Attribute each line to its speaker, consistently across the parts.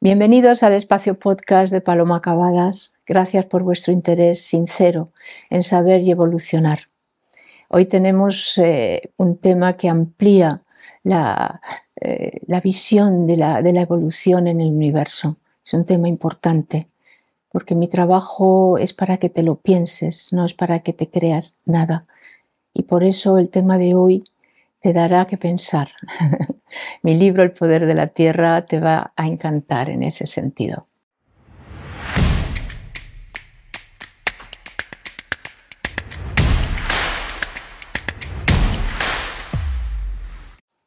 Speaker 1: Bienvenidos al espacio podcast de Paloma Cavadas. Gracias por vuestro interés sincero en saber y evolucionar. Hoy tenemos eh, un tema que amplía la, eh, visión de la, de la evolución en el universo. Es un tema importante porque mi trabajo es para que te lo pienses, no es para que te creas nada. Y por eso el tema de hoy te dará que pensar. Mi libro El poder de la tierra te va a encantar en ese sentido.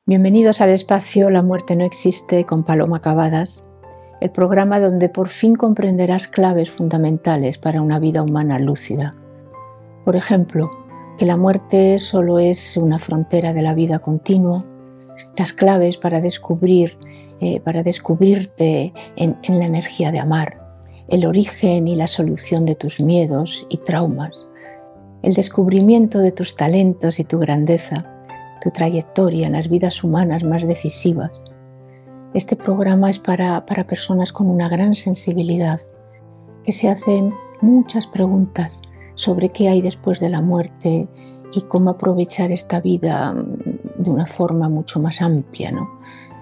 Speaker 1: Bienvenidos al espacio La muerte no existe con Paloma Cavadas, el programa donde por fin comprenderás claves fundamentales para una vida humana lúcida. Por ejemplo, que la muerte solo es una frontera de la vida continua, las claves para descubrir, eh, para descubrirte en, en la energía de amar, el origen y la solución de tus miedos y traumas, el descubrimiento de tus talentos y tu grandeza, tu trayectoria en las vidas humanas más decisivas. Este programa es para, para personas con una gran sensibilidad, que se hacen muchas preguntas sobre qué hay después de la muerte y cómo aprovechar esta vida de una forma mucho más amplia. ¿no?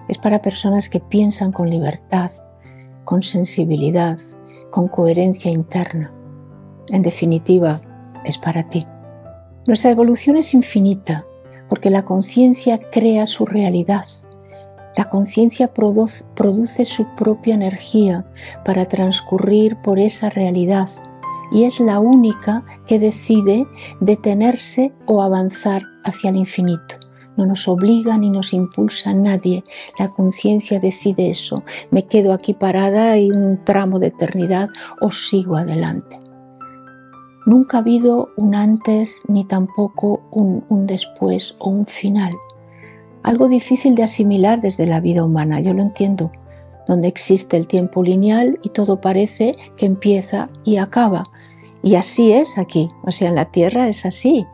Speaker 1: Es para personas que piensan con libertad, con sensibilidad, con coherencia interna. En definitiva, es para ti. Nuestra evolución es infinita porque la conciencia crea su realidad. La conciencia produce su propia energía para transcurrir por esa realidad y es la única que decide detenerse o avanzar hacia el infinito. No nos obliga ni nos impulsa nadie. La conciencia decide eso. Me quedo aquí parada y un tramo de eternidad o sigo adelante. Nunca ha habido un antes ni tampoco un, un después o un final. Algo difícil de asimilar desde la vida humana, yo lo entiendo, donde existe el tiempo lineal y todo parece que empieza y acaba, y así es aquí, o sea, en la Tierra es así,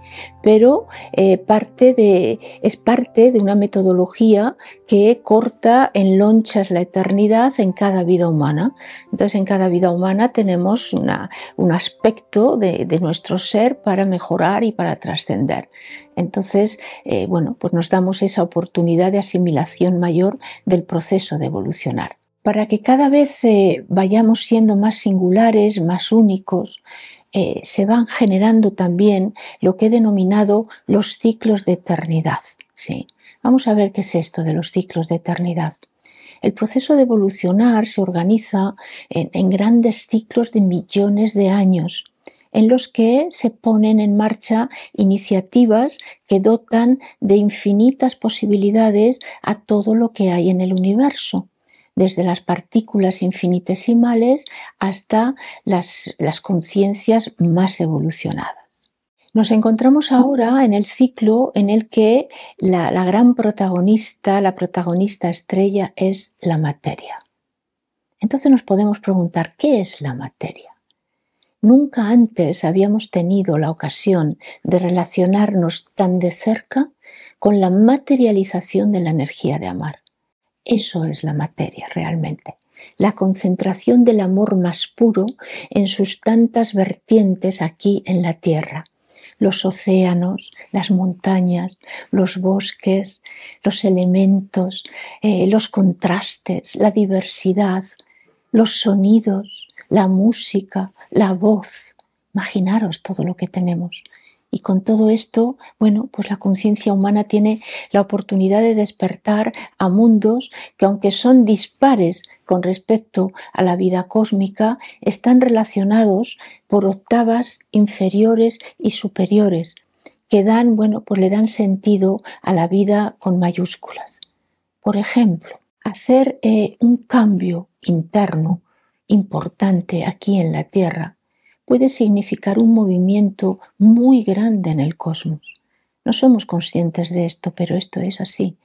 Speaker 1: pero eh, parte de, es parte de una metodología que corta en lonchas la eternidad en cada vida humana. Entonces, en cada vida humana tenemos una, un aspecto de, de, nuestro ser para mejorar y para trascender. Entonces, eh, bueno, pues nos damos esa oportunidad de asimilación mayor del proceso de evolucionar. Para que cada vez eh, vayamos siendo más singulares, más únicos, eh, se van generando también lo que he denominado los ciclos de eternidad. ¿sí? Vamos a ver qué es esto de los ciclos de eternidad. El proceso de evolucionar se organiza en, en grandes ciclos de millones de años en los que se ponen en marcha iniciativas que dotan de infinitas posibilidades a todo lo que hay en el universo desde las partículas infinitesimales hasta las, conciencias más evolucionadas. Nos encontramos ahora en el ciclo en el que la, gran protagonista, la protagonista estrella es la materia. Entonces nos podemos preguntar, ¿qué es la materia? Nunca antes habíamos tenido la ocasión de relacionarnos tan de cerca con la materialización de la energía de amar. Eso es la materia realmente, la concentración del amor más puro en sus tantas vertientes aquí en la tierra. Los océanos, las montañas, los bosques, los elementos, eh, los contrastes, la diversidad, los sonidos, la música, la voz. Imaginaros todo lo que tenemos. Y con todo esto, bueno, pues la conciencia humana tiene la oportunidad de despertar a mundos que aunque son dispares con respecto a la vida cósmica, están relacionados por octavas inferiores y superiores, que dan, bueno, pues le dan sentido a la vida con mayúsculas. Por ejemplo, hacer eh, un cambio interno importante aquí en la Tierra puede significar un movimiento muy grande en el cosmos. No somos conscientes de esto, pero esto es así.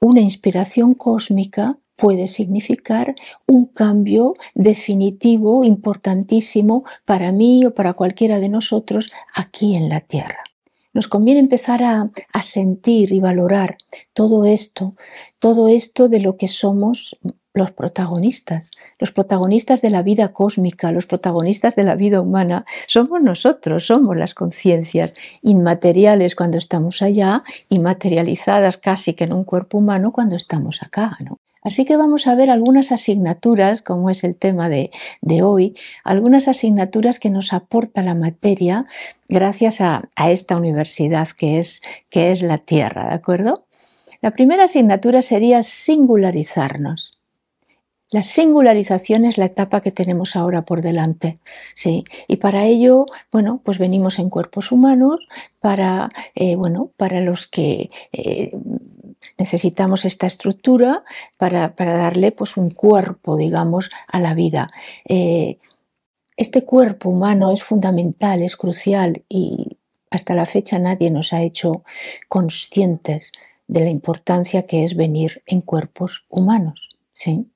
Speaker 1: Una inspiración cósmica puede significar un cambio definitivo, importantísimo para mí o para cualquiera de nosotros aquí en la Tierra. Nos conviene empezar a, a sentir y valorar todo esto, todo esto de lo que somos los protagonistas. Los protagonistas de la vida cósmica, los protagonistas de la vida humana, somos nosotros, somos las conciencias inmateriales cuando estamos allá y materializadas casi que en un cuerpo humano cuando estamos acá. ¿no? Así que vamos a ver algunas asignaturas, como es el tema de, hoy, algunas asignaturas que nos aporta la materia gracias a, esta universidad que es, que es la Tierra, ¿de acuerdo? La primera asignatura sería singularizarnos. La singularización es la etapa que tenemos ahora por delante, sí. Y para ello, bueno, pues venimos en cuerpos humanos para, eh, bueno, para los que eh, necesitamos esta estructura para, darle, pues, un cuerpo, digamos, a la vida. Eh, este cuerpo humano es fundamental, es crucial y hasta la fecha nadie nos ha hecho conscientes de la importancia que es venir en cuerpos humanos, sí.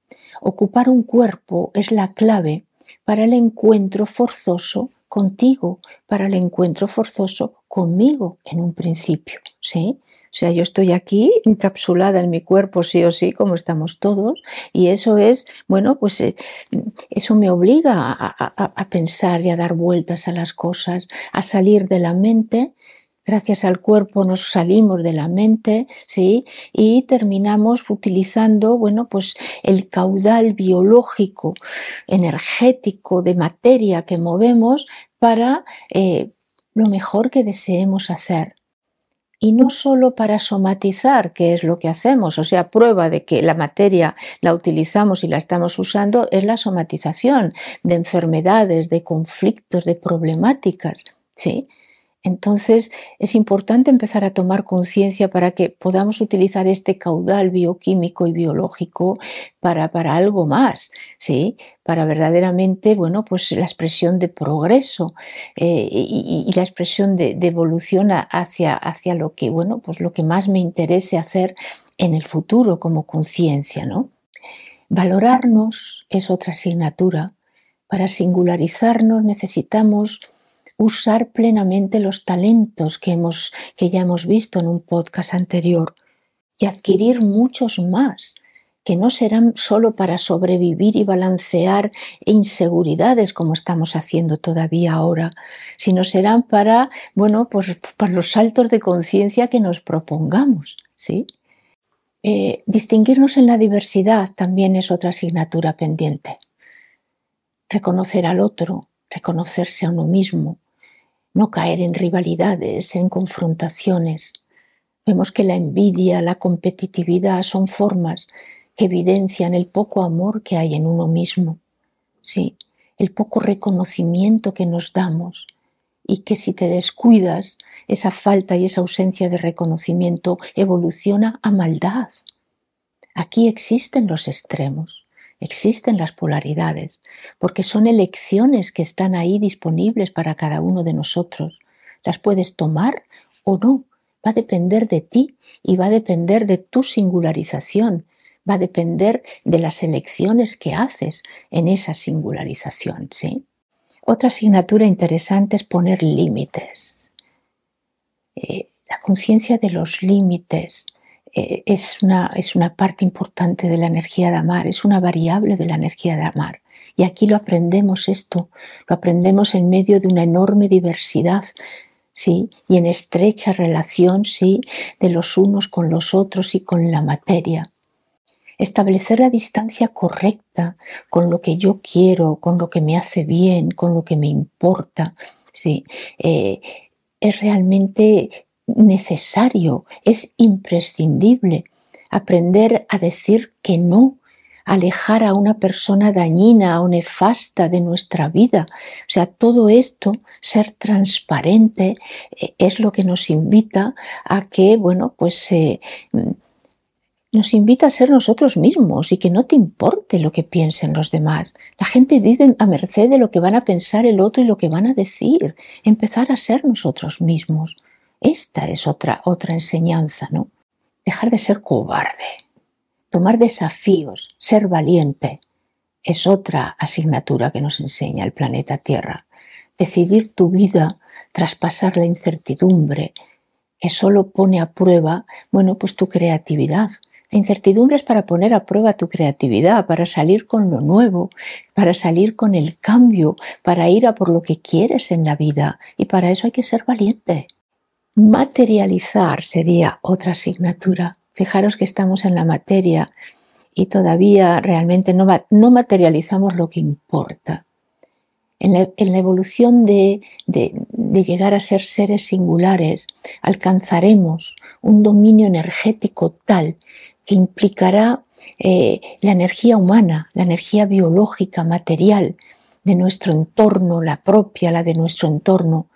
Speaker 1: Ocupar un cuerpo es la clave para el encuentro forzoso contigo, para el encuentro forzoso conmigo en un principio, ¿sí? O sea, yo estoy aquí encapsulada en mi cuerpo, sí o sí, como estamos todos, y eso es, bueno, pues eh, eso me obliga a, pensar y a dar vueltas a las cosas, a salir de la mente gracias al cuerpo nos salimos de la mente, ¿sí? Y terminamos utilizando, bueno, pues el caudal biológico, energético, de materia que movemos para eh, lo mejor que deseemos hacer. Y no solo para somatizar, que es lo que hacemos, o sea, prueba de que la materia la utilizamos y la estamos usando, es la somatización de enfermedades, de conflictos, de problemáticas, ¿sí? Entonces es importante empezar a tomar conciencia para que podamos utilizar este caudal bioquímico y biológico para, algo más, ¿sí? Para verdaderamente, bueno, pues la expresión de progreso eh, y, la expresión de, evolución hacia, hacia lo que, bueno, pues lo que más me interese hacer en el futuro como conciencia, ¿no? Valorarnos es otra asignatura. Para singularizarnos necesitamos usar plenamente los talentos que, hemos, que ya hemos visto en un podcast anterior y adquirir muchos más que no serán solo para sobrevivir y balancear inseguridades como estamos haciendo todavía ahora, sino serán para, bueno, pues para los saltos de conciencia que nos propongamos, ¿sí? Eh, distinguirnos en la diversidad también es otra asignatura pendiente. Reconocer al otro, reconocerse a uno mismo, no caer en rivalidades, en confrontaciones. Vemos que la envidia, la competitividad son formas que evidencian el poco amor que hay en uno mismo, sí, el poco reconocimiento que nos damos y que si te descuidas, esa falta y esa ausencia de reconocimiento evoluciona a maldad. Aquí existen los extremos. Existen las polaridades, porque son elecciones que están ahí disponibles para cada uno de nosotros. Las puedes tomar o no. Va a depender de ti y va a depender de tu singularización. Va a depender de las elecciones que haces en esa singularización. ¿sí? Otra asignatura interesante es poner límites. Eh, la conciencia de los límites eh, es, una, es una parte importante de la energía de amar, es una variable de la energía de amar. Y aquí lo aprendemos esto, lo aprendemos en medio de una enorme diversidad, sí, y en estrecha relación, sí, de los unos con los otros y con la materia. Establecer la distancia correcta con lo que yo quiero, con lo que me hace bien, con lo que me importa, sí, eh, es realmente necesario, es imprescindible aprender a decir que no, alejar a una persona dañina o nefasta de nuestra vida. O sea, todo esto, ser transparente, eh, es lo que nos invita a que, bueno, pues eh, nos invita a ser nosotros mismos y que no te importe lo que piensen los demás. La gente vive a merced de lo que van a pensar el otro y lo que van a decir. Empezar a ser nosotros mismos. Esta es otra, otra enseñanza, ¿no? Dejar de ser cobarde, tomar desafíos, ser valiente, es otra asignatura que nos enseña el planeta Tierra. Decidir tu vida, traspasar la incertidumbre, que solo pone a prueba, bueno, pues tu creatividad, La incertidumbre es para poner a prueba tu creatividad, para salir con lo nuevo, para salir con el cambio, para ir a por lo que quieres en la vida. Y para eso hay que ser valiente. Materializar sería otra asignatura. Fijaros que estamos en la materia y todavía realmente no, no materializamos lo que importa. En la, evolución de, llegar a ser seres singulares, alcanzaremos un dominio energético tal que implicará eh, la energía humana, la energía biológica, material de nuestro entorno, la propia, la de nuestro entorno,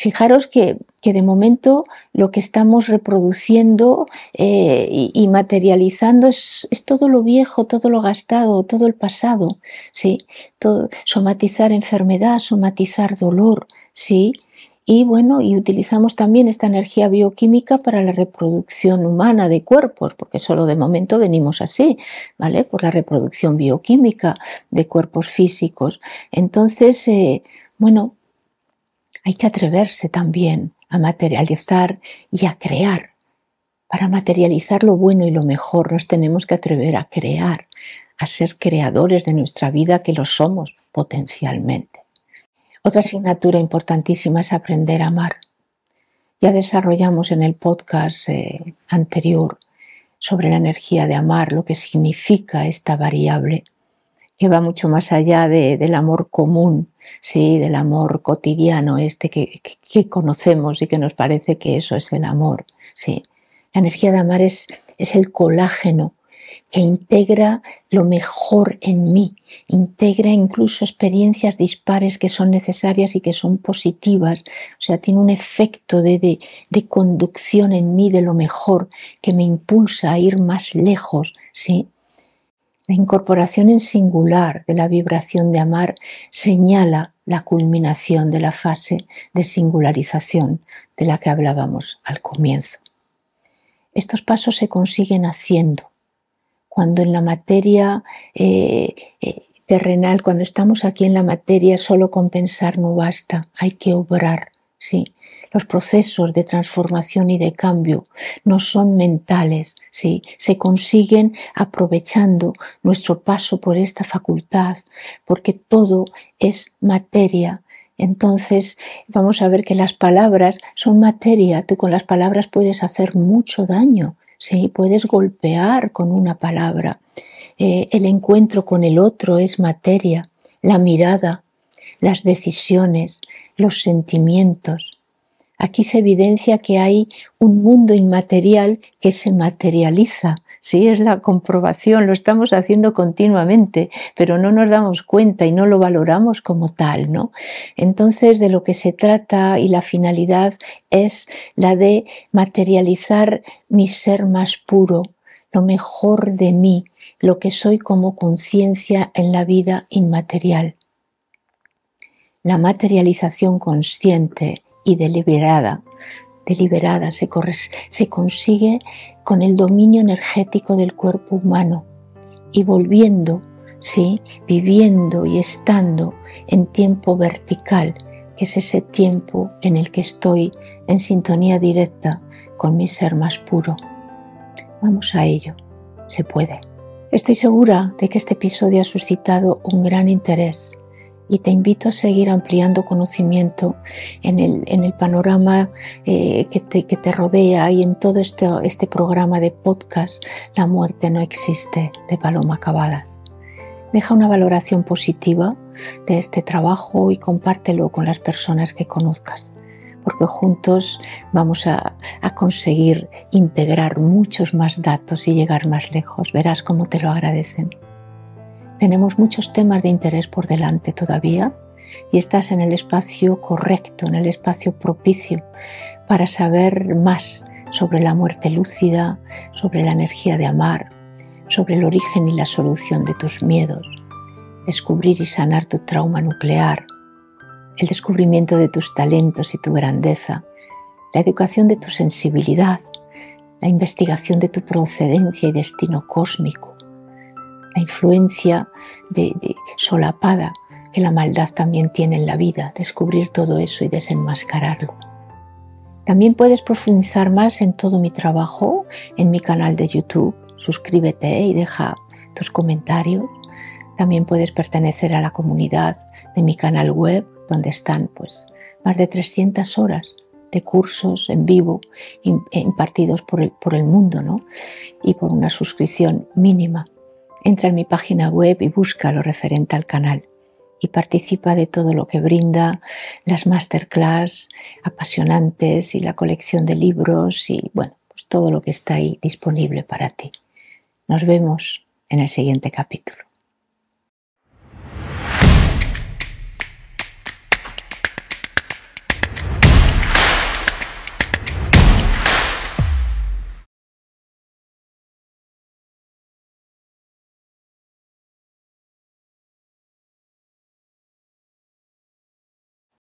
Speaker 1: Fijaros que, de momento lo que estamos reproduciendo eh, y, materializando es, todo lo viejo, todo lo gastado, todo el pasado, ¿sí? somatizar enfermedad, somatizar dolor, ¿sí? Y bueno, y utilizamos también esta energía bioquímica para la reproducción humana de cuerpos, porque solo de momento venimos así, ¿vale? Por la reproducción bioquímica de cuerpos físicos. Entonces, eh, bueno, hay que atreverse también a materializar y a crear. Para materializar lo bueno y lo mejor nos tenemos que atrever a crear, a ser creadores de nuestra vida que lo somos potencialmente. Otra asignatura importantísima es aprender a amar. Ya desarrollamos en el podcast eh, anterior sobre la energía de amar, lo que significa esta variable que va mucho más allá del amor común, sí, del amor cotidiano, este que, conocemos y que nos parece que eso es el amor. Sí. La energía de amar es, es el colágeno que integra lo mejor en mí, integra incluso experiencias dispares que son necesarias y que son positivas, o sea, tiene un efecto de, de, de conducción en mí de lo mejor que me impulsa a ir más lejos, ¿sí? La incorporación en singular de la vibración de amar señala la culminación de la fase de singularización de la que hablábamos al comienzo. Estos pasos se consiguen haciendo. Cuando en la materia eh, eh, terrenal, cuando estamos aquí en la materia, solo con pensar no basta, hay que obrar, sí. Los procesos de transformación y de cambio no son mentales, ¿sí? se consiguen aprovechando nuestro paso por esta facultad, porque todo es materia. Entonces vamos a ver que las palabras son materia, tú con las palabras puedes hacer mucho daño, ¿sí? puedes golpear con una palabra. Eh, el encuentro con el otro es materia, la mirada, las decisiones, los sentimientos. Aquí se evidencia que hay un mundo inmaterial que se materializa. Sí, es la comprobación, lo estamos haciendo continuamente, pero no nos damos cuenta y no lo valoramos como tal, ¿no? Entonces, de lo que se trata y la finalidad es la de materializar mi ser más puro, lo mejor de mí, lo que soy como conciencia en la vida inmaterial. La materialización consciente y deliberada, deliberada se, se consigue con el dominio energético del cuerpo humano y volviendo, sí, viviendo y estando en tiempo vertical, que es ese tiempo en el que estoy en sintonía directa con mi ser más puro. Vamos a ello, se puede. Estoy segura de que este episodio ha suscitado un gran interés y te invito a seguir ampliando conocimiento en el, panorama eh, que, te, rodea y en todo este, este programa de podcast La muerte no existe de Paloma Cavadas. Deja una valoración positiva de este trabajo y compártelo con las personas que conozcas, porque juntos vamos a, a conseguir integrar muchos más datos y llegar más lejos. Verás cómo te lo agradecen. Tenemos muchos temas de interés por delante todavía y estás en el espacio correcto, en el espacio propicio para saber más sobre la muerte lúcida, sobre la energía de amar, sobre el origen y la solución de tus miedos, descubrir y sanar tu trauma nuclear, el descubrimiento de tus talentos y tu grandeza, la educación de tu sensibilidad, la investigación de tu procedencia y destino cósmico, la influencia de, solapada que la maldad también tiene en la vida, descubrir todo eso y desenmascararlo. También puedes profundizar más en todo mi trabajo en mi canal de YouTube. suscríbete y deja tus comentarios. También puedes pertenecer a la comunidad de mi canal web, donde están pues más de 300 horas de cursos en vivo impartidos por el, por el mundo, ¿no? Y por una suscripción mínima. Entra en mi página web y busca lo referente al canal y participa de todo lo que brinda las masterclass apasionantes y la colección de libros y bueno, pues todo lo que está ahí disponible para ti. Nos vemos en el siguiente capítulo.